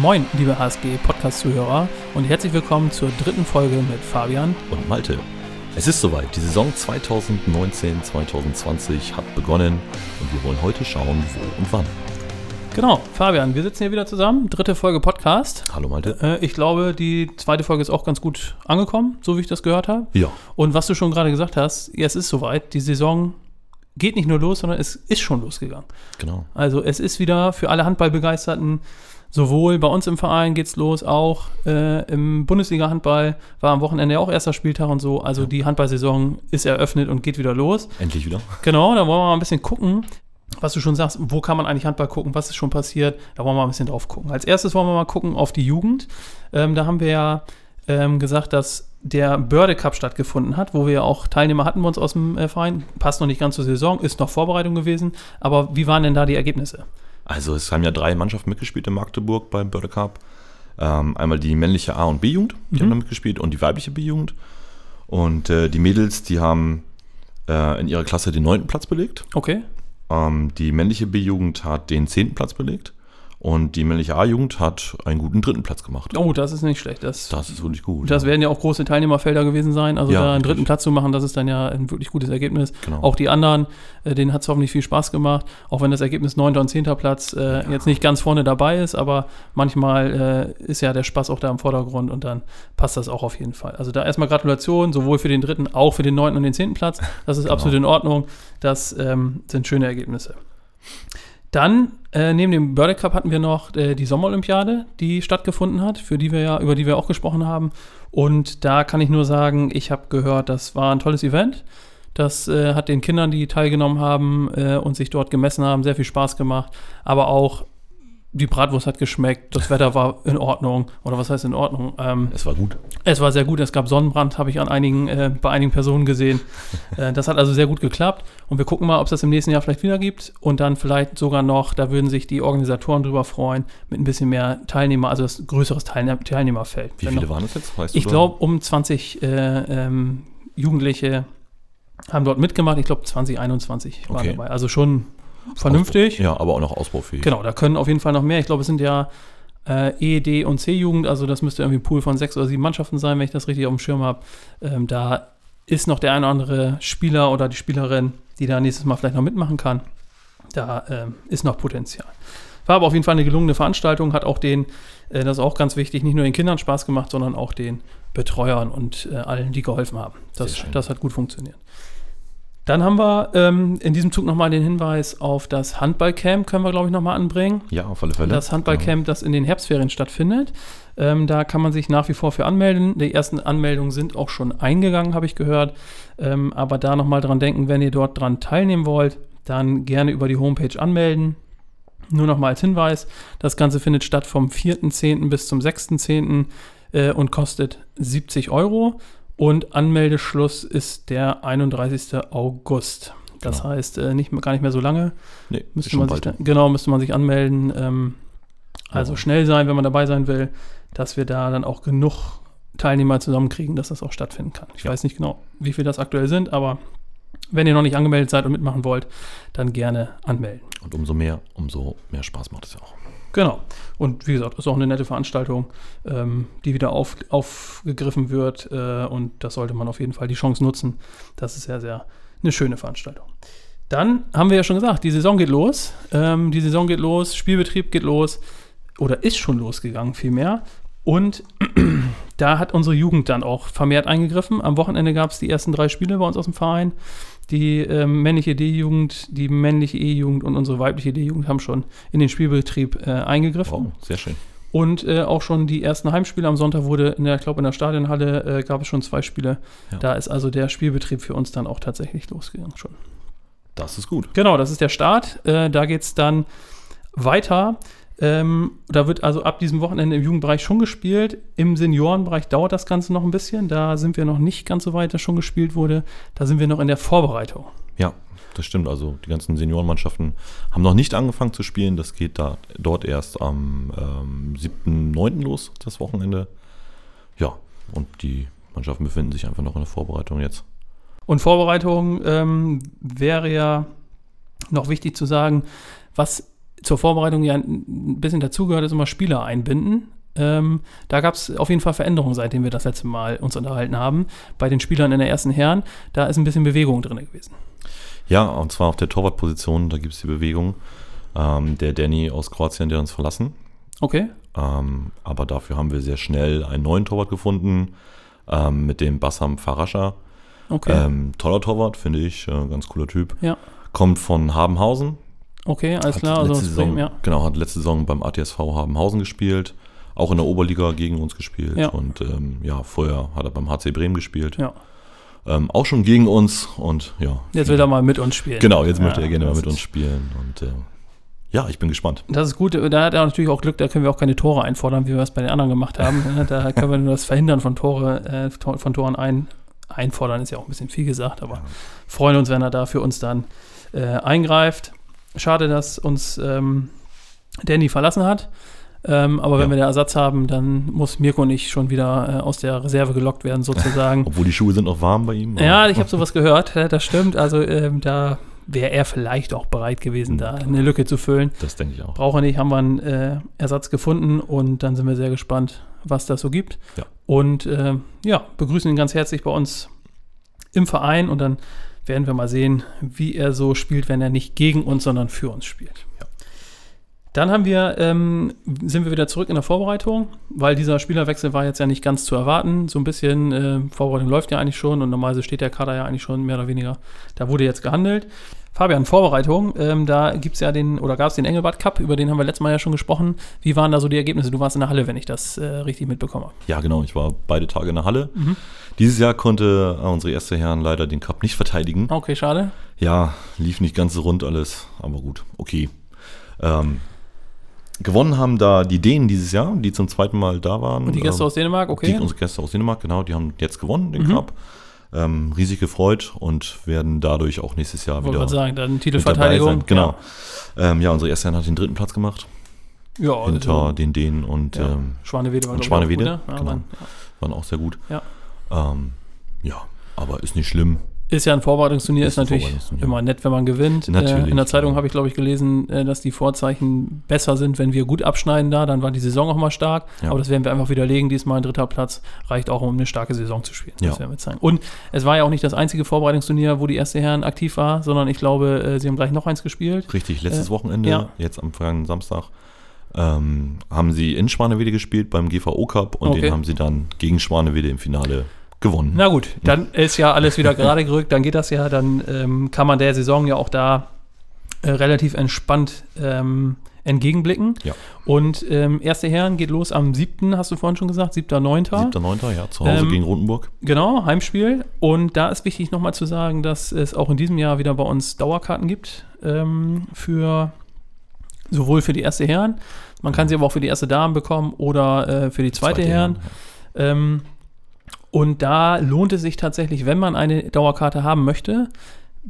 Moin, liebe HSG-Podcast-Zuhörer und herzlich willkommen zur dritten Folge mit Fabian und Malte. Es ist soweit, die Saison 2019-2020 hat begonnen und wir wollen heute schauen, wo und wann. Genau, Fabian, wir sitzen hier wieder zusammen, dritte Folge Podcast. Hallo Malte. Äh, ich glaube, die zweite Folge ist auch ganz gut angekommen, so wie ich das gehört habe. Ja. Und was du schon gerade gesagt hast, ja, es ist soweit, die Saison geht nicht nur los, sondern es ist schon losgegangen. Genau. Also es ist wieder für alle Handballbegeisterten sowohl bei uns im Verein geht's los, auch äh, im Bundesliga-Handball war am Wochenende auch erster Spieltag und so. Also ja. die Handballsaison ist eröffnet und geht wieder los. Endlich wieder. Genau, da wollen wir mal ein bisschen gucken, was du schon sagst, wo kann man eigentlich Handball gucken, was ist schon passiert. Da wollen wir mal ein bisschen drauf gucken. Als erstes wollen wir mal gucken auf die Jugend. Ähm, da haben wir ja ähm, gesagt, dass der Börde Cup stattgefunden hat, wo wir ja auch Teilnehmer hatten bei uns aus dem äh, Verein. Passt noch nicht ganz zur Saison, ist noch Vorbereitung gewesen. Aber wie waren denn da die Ergebnisse? Also es haben ja drei Mannschaften mitgespielt in Magdeburg beim Börde Cup. Ähm, einmal die männliche A- und B-Jugend, die mhm. haben da mitgespielt, und die weibliche B-Jugend. Und äh, die Mädels, die haben äh, in ihrer Klasse den neunten Platz belegt. Okay. Ähm, die männliche B-Jugend hat den zehnten Platz belegt. Und die männliche A-Jugend hat einen guten dritten Platz gemacht. Oh, das ist nicht schlecht. Das, das ist wirklich gut. Das ja. werden ja auch große Teilnehmerfelder gewesen sein. Also ja, da einen dritten Platz zu machen, das ist dann ja ein wirklich gutes Ergebnis. Genau. Auch die anderen, äh, denen hat es hoffentlich viel Spaß gemacht. Auch wenn das Ergebnis 9. und 10. Platz äh, ja. jetzt nicht ganz vorne dabei ist, aber manchmal äh, ist ja der Spaß auch da im Vordergrund und dann passt das auch auf jeden Fall. Also da erstmal Gratulation, sowohl für den dritten, auch für den 9. und den 10. Platz. Das ist genau. absolut in Ordnung. Das ähm, sind schöne Ergebnisse. Dann äh, neben dem Bird Cup hatten wir noch äh, die Sommerolympiade, die stattgefunden hat, für die wir ja, über die wir auch gesprochen haben. Und da kann ich nur sagen, ich habe gehört, das war ein tolles Event. Das äh, hat den Kindern, die teilgenommen haben äh, und sich dort gemessen haben, sehr viel Spaß gemacht. Aber auch die Bratwurst hat geschmeckt, das Wetter war in Ordnung. Oder was heißt in Ordnung? Ähm, es war gut. Es war sehr gut. Es gab Sonnenbrand, habe ich an einigen, äh, bei einigen Personen gesehen. äh, das hat also sehr gut geklappt. Und wir gucken mal, ob es das im nächsten Jahr vielleicht wieder gibt. Und dann vielleicht sogar noch, da würden sich die Organisatoren drüber freuen, mit ein bisschen mehr Teilnehmer, also das größeres Teilne Teilnehmerfeld. Wie viele noch, waren das jetzt? Weißt ich glaube, um 20 äh, ähm, Jugendliche haben dort mitgemacht. Ich glaube, 2021 okay. waren dabei. Also schon vernünftig. Ausbau. Ja, aber auch noch ausbaufähig. Genau, da können auf jeden Fall noch mehr. Ich glaube, es sind ja äh, E, D und C-Jugend, also das müsste irgendwie ein Pool von sechs oder sieben Mannschaften sein, wenn ich das richtig auf dem Schirm habe. Ähm, da ist noch der eine oder andere Spieler oder die Spielerin, die da nächstes Mal vielleicht noch mitmachen kann. Da ähm, ist noch Potenzial. War aber auf jeden Fall eine gelungene Veranstaltung, hat auch den, äh, das ist auch ganz wichtig, nicht nur den Kindern Spaß gemacht, sondern auch den Betreuern und äh, allen, die geholfen haben. Das, das hat gut funktioniert. Dann haben wir ähm, in diesem Zug nochmal den Hinweis auf das Handballcamp, können wir, glaube ich, nochmal anbringen. Ja, auf alle Fälle. Das Handballcamp, das in den Herbstferien stattfindet. Ähm, da kann man sich nach wie vor für anmelden. Die ersten Anmeldungen sind auch schon eingegangen, habe ich gehört. Ähm, aber da nochmal dran denken, wenn ihr dort dran teilnehmen wollt, dann gerne über die Homepage anmelden. Nur nochmal als Hinweis, das Ganze findet statt vom 4.10. bis zum 6.10. Äh, und kostet 70 Euro. Und Anmeldeschluss ist der 31. August. Das genau. heißt, äh, nicht, gar nicht mehr so lange. Nee, müsste man sich da, genau, müsste man sich anmelden. Ähm, also ja. schnell sein, wenn man dabei sein will, dass wir da dann auch genug Teilnehmer zusammenkriegen, dass das auch stattfinden kann. Ich ja. weiß nicht genau, wie viel das aktuell sind, aber wenn ihr noch nicht angemeldet seid und mitmachen wollt, dann gerne anmelden. Und umso mehr, umso mehr Spaß macht es ja auch. Genau. Und wie gesagt, ist auch eine nette Veranstaltung, ähm, die wieder auf, aufgegriffen wird. Äh, und das sollte man auf jeden Fall die Chance nutzen. Das ist sehr, sehr eine schöne Veranstaltung. Dann haben wir ja schon gesagt, die Saison geht los. Ähm, die Saison geht los, Spielbetrieb geht los oder ist schon losgegangen vielmehr. Und da hat unsere Jugend dann auch vermehrt eingegriffen. Am Wochenende gab es die ersten drei Spiele bei uns aus dem Verein. Die äh, männliche D-Jugend, die männliche E-Jugend und unsere weibliche D-Jugend haben schon in den Spielbetrieb äh, eingegriffen. Wow, sehr schön. Und äh, auch schon die ersten Heimspiele am Sonntag wurde, in der, ich glaube, in der Stadionhalle äh, gab es schon zwei Spiele. Ja. Da ist also der Spielbetrieb für uns dann auch tatsächlich losgegangen schon. Das ist gut. Genau, das ist der Start. Äh, da geht es dann weiter. Ähm, da wird also ab diesem Wochenende im Jugendbereich schon gespielt. Im Seniorenbereich dauert das Ganze noch ein bisschen. Da sind wir noch nicht ganz so weit, dass schon gespielt wurde. Da sind wir noch in der Vorbereitung. Ja, das stimmt. Also die ganzen Seniorenmannschaften haben noch nicht angefangen zu spielen. Das geht da dort erst am ähm, 7.9. los, das Wochenende. Ja, und die Mannschaften befinden sich einfach noch in der Vorbereitung jetzt. Und Vorbereitung ähm, wäre ja noch wichtig zu sagen, was zur Vorbereitung ja ein bisschen dazugehört, ist immer Spieler einbinden. Ähm, da gab es auf jeden Fall Veränderungen, seitdem wir das letzte Mal uns unterhalten haben. Bei den Spielern in der ersten Herren, da ist ein bisschen Bewegung drin gewesen. Ja, und zwar auf der Torwartposition, da gibt es die Bewegung. Ähm, der Danny aus Kroatien, der uns verlassen. Okay. Ähm, aber dafür haben wir sehr schnell einen neuen Torwart gefunden ähm, mit dem Bassam Farascha. Okay. Ähm, toller Torwart, finde ich. Äh, ganz cooler Typ. Ja. Kommt von Habenhausen. Okay, alles klar. Also Saison, Bremen, ja. Genau, hat letzte Saison beim ATSV Habenhausen gespielt. Auch in der Oberliga gegen uns gespielt. Ja. Und ähm, ja, vorher hat er beim HC Bremen gespielt. Ja. Ähm, auch schon gegen uns und ja. Jetzt will er mal mit uns spielen. Genau, jetzt ja, möchte er gerne mal mit uns spielen. Und äh, ja, ich bin gespannt. Das ist gut. Da hat er natürlich auch Glück, da können wir auch keine Tore einfordern, wie wir es bei den anderen gemacht haben. da können wir nur das Verhindern von, Tore, äh, von Toren ein, einfordern, ist ja auch ein bisschen viel gesagt, aber ja. freuen uns, wenn er da für uns dann äh, eingreift. Schade, dass uns ähm, Danny verlassen hat. Ähm, aber ja. wenn wir den Ersatz haben, dann muss Mirko nicht schon wieder äh, aus der Reserve gelockt werden, sozusagen. Obwohl die Schuhe sind noch warm bei ihm. Oder? Ja, ich habe sowas gehört, das stimmt. Also ähm, da wäre er vielleicht auch bereit gewesen, da eine Lücke zu füllen. Das denke ich auch. Braucht er nicht, haben wir einen äh, Ersatz gefunden und dann sind wir sehr gespannt, was das so gibt. Ja. Und äh, ja, begrüßen ihn ganz herzlich bei uns im Verein und dann werden wir mal sehen, wie er so spielt, wenn er nicht gegen uns, sondern für uns spielt. Ja. Dann haben wir, ähm, sind wir wieder zurück in der Vorbereitung, weil dieser Spielerwechsel war jetzt ja nicht ganz zu erwarten. So ein bisschen, äh, Vorbereitung läuft ja eigentlich schon und normalerweise steht der Kader ja eigentlich schon mehr oder weniger. Da wurde jetzt gehandelt. Fabian, Vorbereitung, ähm, da gibt es ja den, oder gab es den Engelbart Cup, über den haben wir letztes Mal ja schon gesprochen. Wie waren da so die Ergebnisse? Du warst in der Halle, wenn ich das äh, richtig mitbekomme. Ja, genau, ich war beide Tage in der Halle. Mhm. Dieses Jahr konnte äh, unsere erste Herren leider den Cup nicht verteidigen. Okay, schade. Ja, lief nicht ganz so rund alles, aber gut, okay. Ähm, gewonnen haben da die Dänen dieses Jahr, die zum zweiten Mal da waren. Und die Gäste ähm, aus Dänemark, okay. Die, unsere Gäste aus Dänemark, genau, die haben jetzt gewonnen, den mhm. Cup ähm, riesig gefreut und werden dadurch auch nächstes Jahr wieder. Ich sagen, dann Titelverteidigung. Genau. Ja. Ähm, ja, unsere erste hat den dritten Platz gemacht. Ja, hinter also, den Dänen und ja. ähm, Schwanewede war und Schwanewede, gut, ne? ja, genau. waren auch sehr gut. Ja. Ähm, ja, aber ist nicht schlimm. Ist ja ein Vorbereitungsturnier, ist, ist natürlich Vorbereitungsturnier. immer nett, wenn man gewinnt. Natürlich. Äh, in der Zeitung habe ich, glaube ich, gelesen, äh, dass die Vorzeichen besser sind, wenn wir gut abschneiden da. Dann war die Saison auch mal stark. Ja. Aber das werden wir einfach widerlegen. Diesmal ein dritter Platz reicht auch, um eine starke Saison zu spielen. Ja. Das werden wir zeigen. Und es war ja auch nicht das einzige Vorbereitungsturnier, wo die erste Herren aktiv war, sondern ich glaube, äh, sie haben gleich noch eins gespielt. Richtig, letztes äh, Wochenende, ja. jetzt am vergangenen Samstag. Ähm, haben sie in Schwanewede gespielt beim GVO Cup und okay. den haben sie dann gegen Schwanewede im Finale gewonnen. Na gut, dann ist ja alles wieder gerade gerückt, dann geht das ja, dann ähm, kann man der Saison ja auch da äh, relativ entspannt ähm, entgegenblicken. Ja. Und ähm, erste Herren geht los am 7., hast du vorhin schon gesagt, 7.9. 7.9., ja, zu Hause ähm, gegen Rotenburg. Genau, Heimspiel. Und da ist wichtig nochmal zu sagen, dass es auch in diesem Jahr wieder bei uns Dauerkarten gibt ähm, für sowohl für die erste Herren, man kann sie aber auch für die erste Damen bekommen oder äh, für die zweite, zweite Herren. Ja. Und da lohnt es sich tatsächlich, wenn man eine Dauerkarte haben möchte,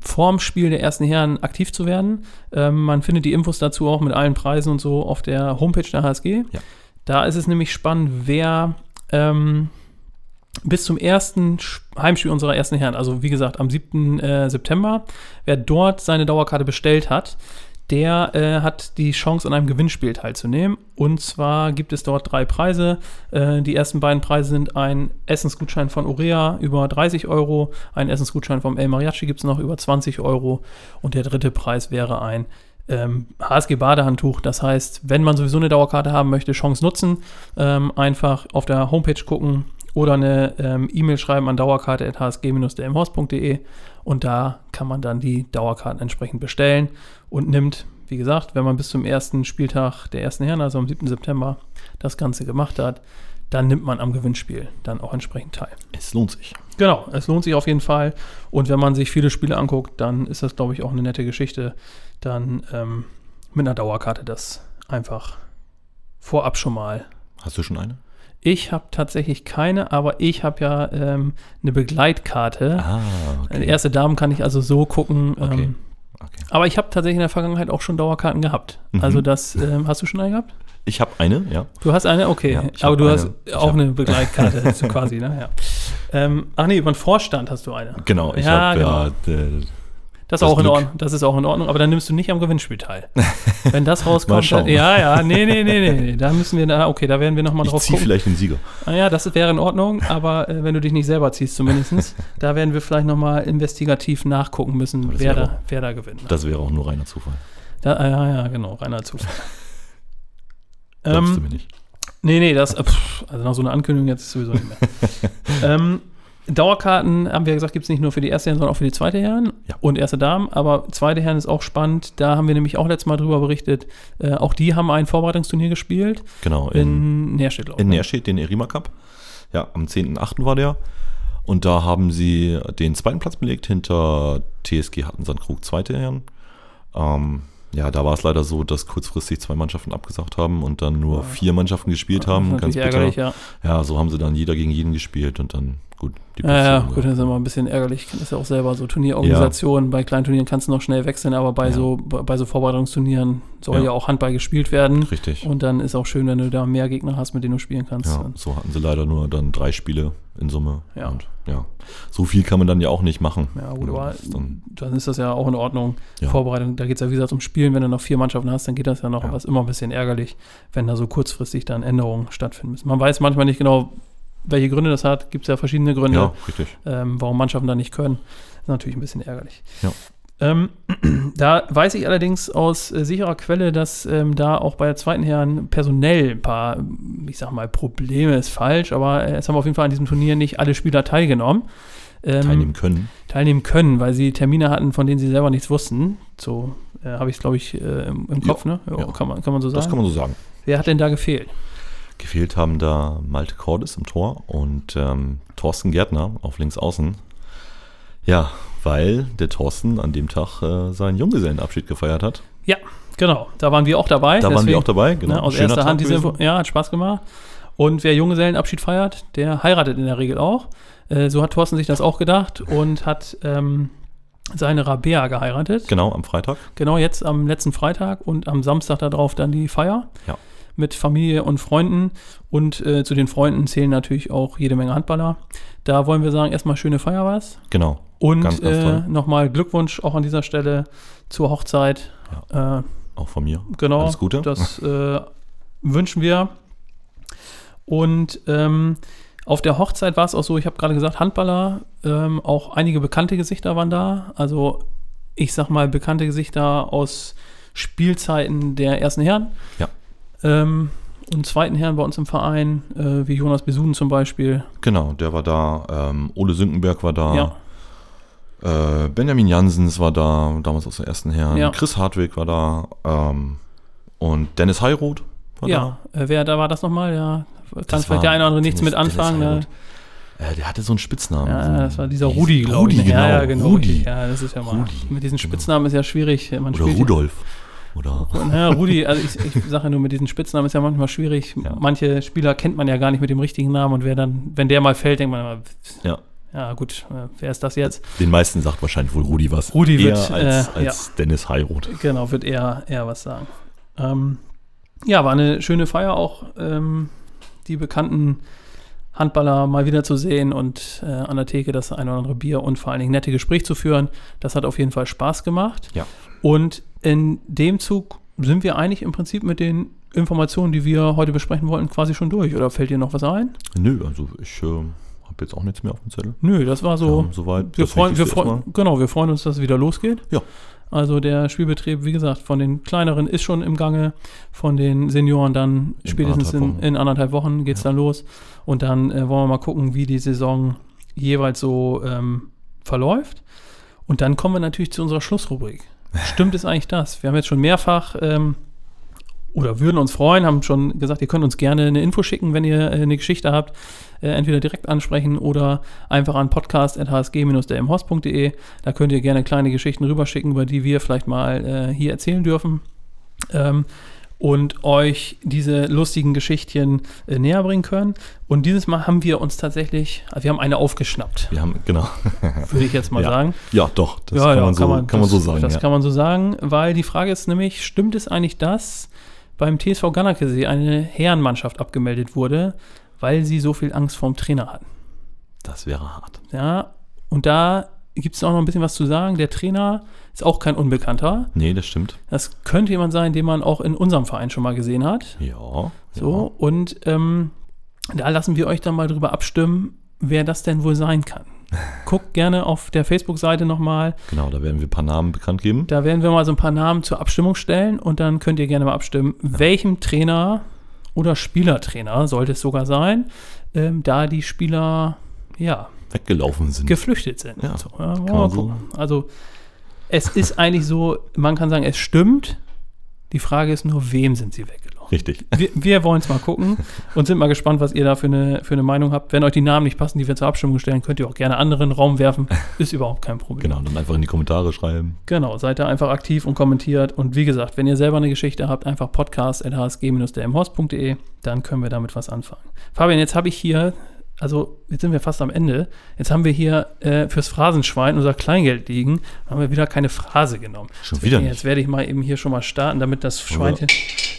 vorm Spiel der ersten Herren aktiv zu werden. Ähm, man findet die Infos dazu auch mit allen Preisen und so auf der Homepage der HSG. Ja. Da ist es nämlich spannend, wer ähm, bis zum ersten Heimspiel unserer ersten Herren, also wie gesagt am 7. Äh, September, wer dort seine Dauerkarte bestellt hat, der äh, hat die Chance, an einem Gewinnspiel teilzunehmen. Und zwar gibt es dort drei Preise. Äh, die ersten beiden Preise sind ein Essensgutschein von Urea über 30 Euro, ein Essensgutschein vom El Mariachi gibt es noch über 20 Euro und der dritte Preis wäre ein ähm, HSG-Badehandtuch. Das heißt, wenn man sowieso eine Dauerkarte haben möchte, Chance nutzen, ähm, einfach auf der Homepage gucken oder eine ähm, E-Mail schreiben an dauerkarte.hsg-dmhorst.de und da kann man dann die Dauerkarten entsprechend bestellen und nimmt, wie gesagt, wenn man bis zum ersten Spieltag der ersten Herren, also am 7. September, das Ganze gemacht hat, dann nimmt man am Gewinnspiel dann auch entsprechend teil. Es lohnt sich. Genau, es lohnt sich auf jeden Fall. Und wenn man sich viele Spiele anguckt, dann ist das, glaube ich, auch eine nette Geschichte, dann ähm, mit einer Dauerkarte das einfach vorab schon mal. Hast du schon eine? Ich habe tatsächlich keine, aber ich habe ja ähm, eine Begleitkarte. Ah, okay. Erste Damen kann ich also so gucken. Okay. Ähm, okay. Aber ich habe tatsächlich in der Vergangenheit auch schon Dauerkarten gehabt. Mhm. Also das, ähm, hast du schon eine gehabt? Ich habe eine, ja. Du hast eine? Okay. Ja, aber du eine, hast auch eine Begleitkarte, quasi, ne? Ja. Ähm, ach nee, über den Vorstand hast du eine. Genau, ich ja, habe genau. ja Das, das, auch in Ordnung, das ist auch in Ordnung, aber dann nimmst du nicht am Gewinnspiel teil. Wenn das rauskommt, dann, ja, ja, nee, nee, nee, nee, nee, da müssen wir, da, okay, da werden wir nochmal drauf zieh gucken. vielleicht den Sieger. Ah, ja, das wäre in Ordnung, aber äh, wenn du dich nicht selber ziehst zumindest, da werden wir vielleicht nochmal investigativ nachgucken müssen, wer da, wer da gewinnt. Das wäre auch nur reiner Zufall. Da, ah, ja, ja, genau, reiner Zufall. Glaubst ähm, du mir nicht? Nee, nee, das, äh, pff, also nach so einer Ankündigung jetzt sowieso nicht mehr. ähm, Dauerkarten, haben wir gesagt, gibt es nicht nur für die erste Herren, sondern auch für die zweite Herren ja. und erste Damen. Aber zweite Herren ist auch spannend. Da haben wir nämlich auch letztes Mal drüber berichtet. Äh, auch die haben ein Vorbereitungsturnier gespielt. Genau. In, in Nährstedt, glaube ich. In Nährstedt, den Erima Cup. Ja, am 10.8. war der. Und da haben sie den zweiten Platz belegt hinter TSG Hattensandkrug, zweite Herren. Ähm, ja, da war es leider so, dass kurzfristig zwei Mannschaften abgesagt haben und dann nur vier Mannschaften gespielt haben. Ganz ärgerlich, ja. Ja, so haben sie dann jeder gegen jeden gespielt und dann gut. Die ja, ja, gut, das ist immer ein bisschen ärgerlich. Ich kenne das ja auch selber, so Turnierorganisationen. Ja. Bei kleinen Turnieren kannst du noch schnell wechseln, aber bei, ja. so, bei so Vorbereitungsturnieren soll ja. ja. auch Handball gespielt werden. Richtig. Und dann ist auch schön, wenn du da mehr Gegner hast, mit denen du spielen kannst. Ja, so hatten sie leider nur dann drei Spiele in Summe. Ja. Und ja, so viel kann man dann ja auch nicht machen. Ja, gut, aber dann, dann, ist das ja auch in Ordnung. Vorbereitung, da geht es ja wie gesagt um Spielen. Wenn du noch vier Mannschaften hast, dann geht das ja noch. Aber es ist immer ein bisschen ärgerlich, wenn da so kurzfristig dann Änderungen stattfinden müssen. Man weiß manchmal nicht genau, welche Gründe das hat, gibt es ja verschiedene Gründe, ja, ähm, warum Mannschaften da nicht können. Das ist natürlich ein bisschen ärgerlich. Ja. Ähm, da weiß ich allerdings aus äh, sicherer Quelle, dass ähm, da auch bei der zweiten Herren personell ein paar, ich sag mal, Probleme ist falsch, aber äh, es haben auf jeden Fall an diesem Turnier nicht alle Spieler teilgenommen. Ähm, teilnehmen können. Teilnehmen können, weil sie Termine hatten, von denen sie selber nichts wussten. So äh, habe ich es, glaube ich, äh, im, im, Kopf, ja, ne? Ja, Kann, man, kann man so sagen. Das kann man so sagen. Wer hat denn da gefehlt? Gefehlt haben da Malte Cordes im Tor und ähm, Thorsten Gärtner auf links außen. Ja, weil der Thorsten an dem Tag äh, seinen Junggesellenabschied gefeiert hat. Ja, genau. Da waren wir auch dabei. Da deswegen, waren wir auch dabei, genau. Ne, aus Schöner erster Hand diese Info. Ja, hat Spaß gemacht. Und wer Junggesellenabschied feiert, der heiratet in der Regel auch. Äh, so hat Thorsten sich das auch gedacht und hat ähm, seine Rabea geheiratet. Genau, am Freitag. Genau, jetzt am letzten Freitag und am Samstag darauf dann die Feier. Ja mit Familie und Freunden. Und äh, zu den Freunden zählen natürlich auch jede Menge Handballer. Da wollen wir sagen, erstmal schöne Feier was. Genau. Und ganz, ganz äh, nochmal Glückwunsch auch an dieser Stelle zur Hochzeit. Ja, äh, auch von mir. Genau. Alles Gute. Das äh, wünschen wir. Und ähm, auf der Hochzeit war es auch so, ich habe gerade gesagt, Handballer, ähm, auch einige bekannte Gesichter waren da. Also ich sag mal bekannte Gesichter aus Spielzeiten der ersten Herren. Ja. Ähm, und zweiten Herren bei uns im Verein, äh, wie Jonas Besunen zum Beispiel. Genau, der war da. Ähm, Ole Sünkenberg war da. Ja. Äh, Benjamin Jansens war da, damals aus der ersten Herren. Ja. Chris Hartwig war da. Ähm, und Dennis Heiroth war ja. da. Ja, äh, wer da war das nochmal? Ja, kann vielleicht der eine oder andere nichts mit anfangen. Ne? Äh, der hatte so einen Spitznamen. Ja, das war dieser Rudi. Rudi, genau. Ja, genau. Rudi. Ja, das ist ja mal. Rudi, mit diesen genau. Spitznamen genau. ist ja schwierig. Man Oder Rudolf. Oder? Ja, Rudi, also ich, ich sage ja nur, mit diesen Spitznamen ist ja manchmal schwierig. Ja. Manche Spieler kennt man ja gar nicht mit dem richtigen Namen und wer dann, wenn der mal fällt, denkt man immer, ja. Ja, gut, äh, wer ist das jetzt? Den meisten sagt wahrscheinlich wohl Rudi was. Rudi eher wird, als, äh, als ja. Dennis Heiroth. Genau, wird eher, eher was sagen. Ähm, ja, war eine schöne Feier auch, ähm, die bekannten Handballer mal wieder zu sehen und äh, an der Theke das ein oder andere Bier und vor allen Dingen nette Gespräche zu führen. Das hat auf jeden Fall Spaß gemacht. Ja. Und in dem Zug sind wir eigentlich im Prinzip mit den Informationen, die wir heute besprechen wollten, quasi schon durch. Oder fällt dir noch was ein? Nö, also ich äh, habe jetzt auch nichts mehr auf dem Zettel. Nö, das war so. Ja, soweit. Wir freuen, wir freuen, genau, wir freuen uns, dass es wieder losgeht. Ja. Also der Spielbetrieb, wie gesagt, von den kleineren ist schon im Gange, von den Senioren dann in spätestens in, in, anderthalb Wochen geht es ja. dann los. Und dann äh, wollen wir mal gucken, wie die Saison jeweils so ähm, verläuft. Und dann kommen wir natürlich zu unserer Schlussrubrik. Stimmt es eigentlich das? Wir haben jetzt schon mehrfach ähm, oder würden uns freuen, haben schon gesagt, ihr könnt uns gerne eine Info schicken, wenn ihr äh, eine Geschichte habt. Äh, entweder direkt ansprechen oder einfach an podcast.hsg-dermhorst.de. Da könnt ihr gerne kleine Geschichten rüberschicken, über die wir vielleicht mal äh, hier erzählen dürfen. Ähm, und euch diese lustigen Geschichtchen äh, näher bringen können. Und dieses Mal haben wir uns tatsächlich, also wir haben eine aufgeschnappt. Wir haben, genau. Würde ich jetzt mal ja. sagen. Ja, doch, das ja, kann, ja, man so, kann, man, kann das, man so sagen. Das kann man so sagen, weil die Frage ist nämlich, stimmt es eigentlich, dass beim TSV Gannakesee eine Herrenmannschaft abgemeldet wurde, weil sie so viel Angst vorm Trainer hatten? Das wäre hart. Ja, und da gibt es auch noch ein bisschen was zu sagen. Der Trainer ist auch kein Unbekannter. Nee, das stimmt. Das könnte jemand sein, den man auch in unserem Verein schon mal gesehen hat. Ja. So, ja. und ähm, da lassen wir euch dann mal drüber abstimmen, wer das denn wohl sein kann. Guckt gerne auf der Facebook-Seite nochmal. Genau, da werden wir ein paar Namen bekannt geben. Da werden wir mal so ein paar Namen zur Abstimmung stellen und dann könnt ihr gerne mal abstimmen, ja. welchem Trainer oder Spielertrainer sollte es sogar sein, ähm, da die Spieler, ja, weggelaufen sind. Geflüchtet sind. Ja, so, ja so. Also es ist eigentlich so, man kann sagen, es stimmt. Die Frage ist nur, wem sind sie weggelaufen? Richtig. Wir, wir wollen es mal gucken und sind mal gespannt, was ihr da für eine, für eine Meinung habt. Wenn euch die Namen nicht passen, die wir zur Abstimmung stellen, könnt ihr auch gerne anderen Raum werfen. Ist überhaupt kein Problem. Genau, dann einfach in die Kommentare schreiben. Genau, seid da einfach aktiv und kommentiert. Und wie gesagt, wenn ihr selber eine Geschichte habt, einfach podcast.hsg-dmhorst.de, dann können wir damit was anfangen. Fabian, jetzt habe ich hier also jetzt sind wir fast am Ende. Jetzt haben wir hier äh, fürs Phrasenschwein unser Kleingeld liegen. Haben wir wieder keine Phrase genommen. Schon wieder Jetzt werde ich mal eben hier schon mal starten, damit das Schweinchen.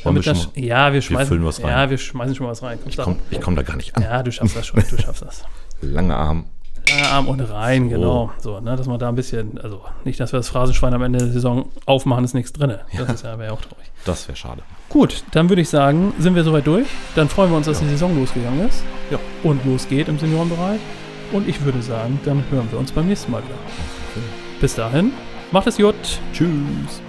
Damit das, ja, wir schmeißen, wir was rein. Ja, wir schmeißen schon was rein. Komm, ich komme komm da gar nicht an. Ja, du schaffst das schon. Du schaffst das. Lange Arm. Lange Arm und rein, so. genau. So, ne, dass man da ein bisschen, also nicht, dass wir das Phrasenschwein am Ende der Saison aufmachen, ist nichts drin. Das ja. wäre ja auch traurig. Das wäre schade. Gut, dann würde ich sagen, sind wir soweit durch. Dann freuen wir uns, dass ja. die Saison losgegangen ist. Ja. Und losgeht im Seniorenbereich. Und ich würde sagen, dann hören wir uns beim nächsten Mal wieder. Bis dahin, macht es gut. Tschüss.